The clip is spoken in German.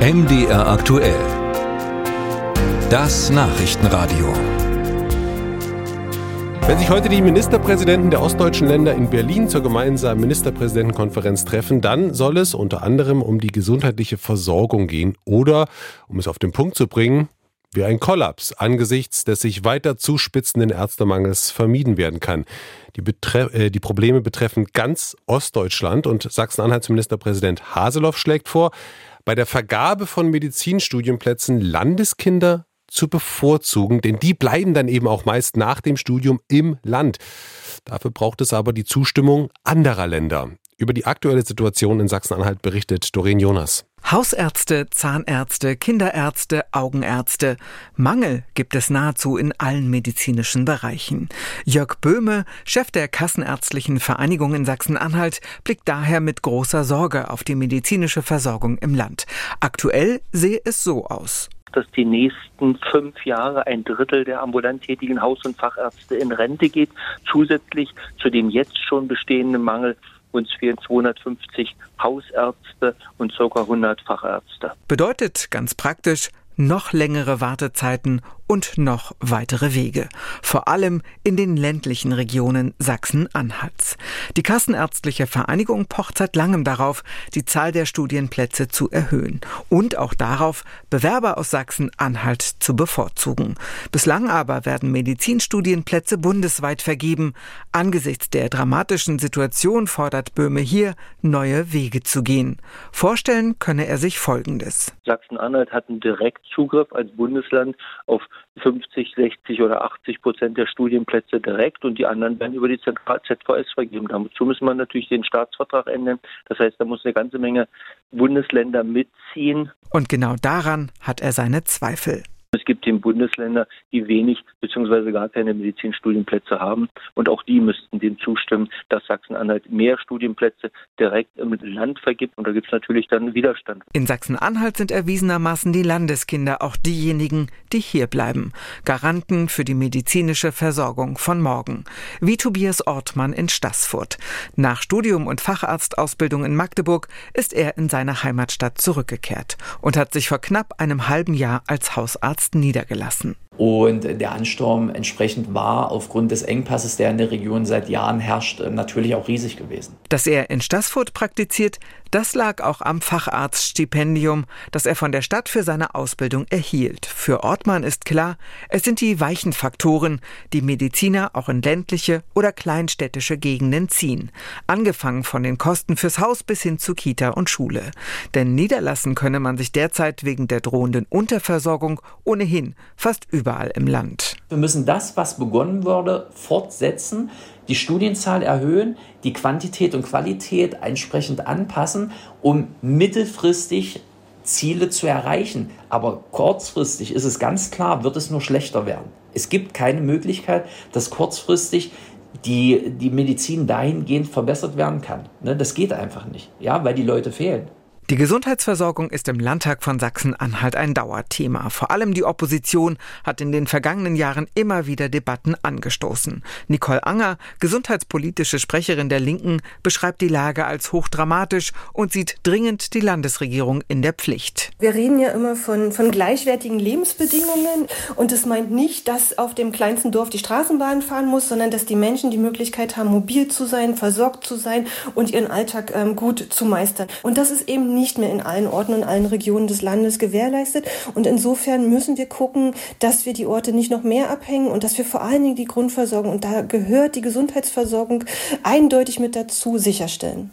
MDR aktuell. Das Nachrichtenradio. Wenn sich heute die Ministerpräsidenten der ostdeutschen Länder in Berlin zur gemeinsamen Ministerpräsidentenkonferenz treffen, dann soll es unter anderem um die gesundheitliche Versorgung gehen oder, um es auf den Punkt zu bringen, wie ein Kollaps angesichts des sich weiter zuspitzenden Ärztemangels vermieden werden kann. Die, Betre äh, die Probleme betreffen ganz Ostdeutschland und Sachsen-Anhalts Ministerpräsident Haseloff schlägt vor, bei der Vergabe von Medizinstudienplätzen Landeskinder zu bevorzugen, denn die bleiben dann eben auch meist nach dem Studium im Land. Dafür braucht es aber die Zustimmung anderer Länder. Über die aktuelle Situation in Sachsen-Anhalt berichtet Doreen Jonas. Hausärzte, Zahnärzte, Kinderärzte, Augenärzte. Mangel gibt es nahezu in allen medizinischen Bereichen. Jörg Böhme, Chef der Kassenärztlichen Vereinigung in Sachsen-Anhalt, blickt daher mit großer Sorge auf die medizinische Versorgung im Land. Aktuell sehe es so aus dass die nächsten fünf Jahre ein Drittel der ambulant tätigen Haus- und Fachärzte in Rente geht, zusätzlich zu dem jetzt schon bestehenden Mangel uns fehlen 250 Hausärzte und ca. 100 Fachärzte. Bedeutet ganz praktisch noch längere Wartezeiten und noch weitere Wege, vor allem in den ländlichen Regionen Sachsen-Anhalts. Die Kassenärztliche Vereinigung pocht seit langem darauf, die Zahl der Studienplätze zu erhöhen und auch darauf, Bewerber aus Sachsen-Anhalt zu bevorzugen. Bislang aber werden Medizinstudienplätze bundesweit vergeben. Angesichts der dramatischen Situation fordert Böhme hier, neue Wege zu gehen. Vorstellen könne er sich Folgendes. Sachsen-Anhalt hat einen Direktzugriff als Bundesland auf 50, 60 oder 80 Prozent der Studienplätze direkt und die anderen werden über die Zentral ZVS vergeben. Dazu muss man natürlich den Staatsvertrag ändern. Das heißt, da muss eine ganze Menge Bundesländer mitziehen. Und genau daran hat er seine Zweifel. Gibt eben Bundesländer, die wenig bzw. gar keine Medizinstudienplätze haben. Und auch die müssten dem zustimmen, dass Sachsen-Anhalt mehr Studienplätze direkt im Land vergibt. Und da gibt es natürlich dann Widerstand. In Sachsen-Anhalt sind erwiesenermaßen die Landeskinder auch diejenigen, die hier bleiben. Garanten für die medizinische Versorgung von morgen. Wie Tobias Ortmann in Stassfurt. Nach Studium und Facharztausbildung in Magdeburg ist er in seine Heimatstadt zurückgekehrt und hat sich vor knapp einem halben Jahr als Hausarzt Arzt niedergelassen. Und der Ansturm entsprechend war aufgrund des Engpasses, der in der Region seit Jahren herrscht, natürlich auch riesig gewesen. Dass er in Stassfurt praktiziert, das lag auch am Facharztstipendium, das er von der Stadt für seine Ausbildung erhielt. Für Ortmann ist klar, es sind die weichen Faktoren, die Mediziner auch in ländliche oder kleinstädtische Gegenden ziehen. Angefangen von den Kosten fürs Haus bis hin zu Kita und Schule. Denn niederlassen könne man sich derzeit wegen der drohenden Unterversorgung ohnehin fast überall im Land. Wir müssen das, was begonnen wurde, fortsetzen die Studienzahl erhöhen, die Quantität und Qualität entsprechend anpassen, um mittelfristig Ziele zu erreichen. Aber kurzfristig ist es ganz klar, wird es nur schlechter werden. Es gibt keine Möglichkeit, dass kurzfristig die, die Medizin dahingehend verbessert werden kann. Ne, das geht einfach nicht, ja, weil die Leute fehlen. Die Gesundheitsversorgung ist im Landtag von Sachsen-Anhalt ein Dauerthema. Vor allem die Opposition hat in den vergangenen Jahren immer wieder Debatten angestoßen. Nicole Anger, gesundheitspolitische Sprecherin der Linken, beschreibt die Lage als hochdramatisch und sieht dringend die Landesregierung in der Pflicht. Wir reden ja immer von, von gleichwertigen Lebensbedingungen und es meint nicht, dass auf dem kleinsten Dorf die Straßenbahn fahren muss, sondern dass die Menschen die Möglichkeit haben, mobil zu sein, versorgt zu sein und ihren Alltag ähm, gut zu meistern. Und das ist eben nicht mehr in allen Orten und allen Regionen des Landes gewährleistet. Und insofern müssen wir gucken, dass wir die Orte nicht noch mehr abhängen und dass wir vor allen Dingen die Grundversorgung, und da gehört die Gesundheitsversorgung eindeutig mit dazu, sicherstellen.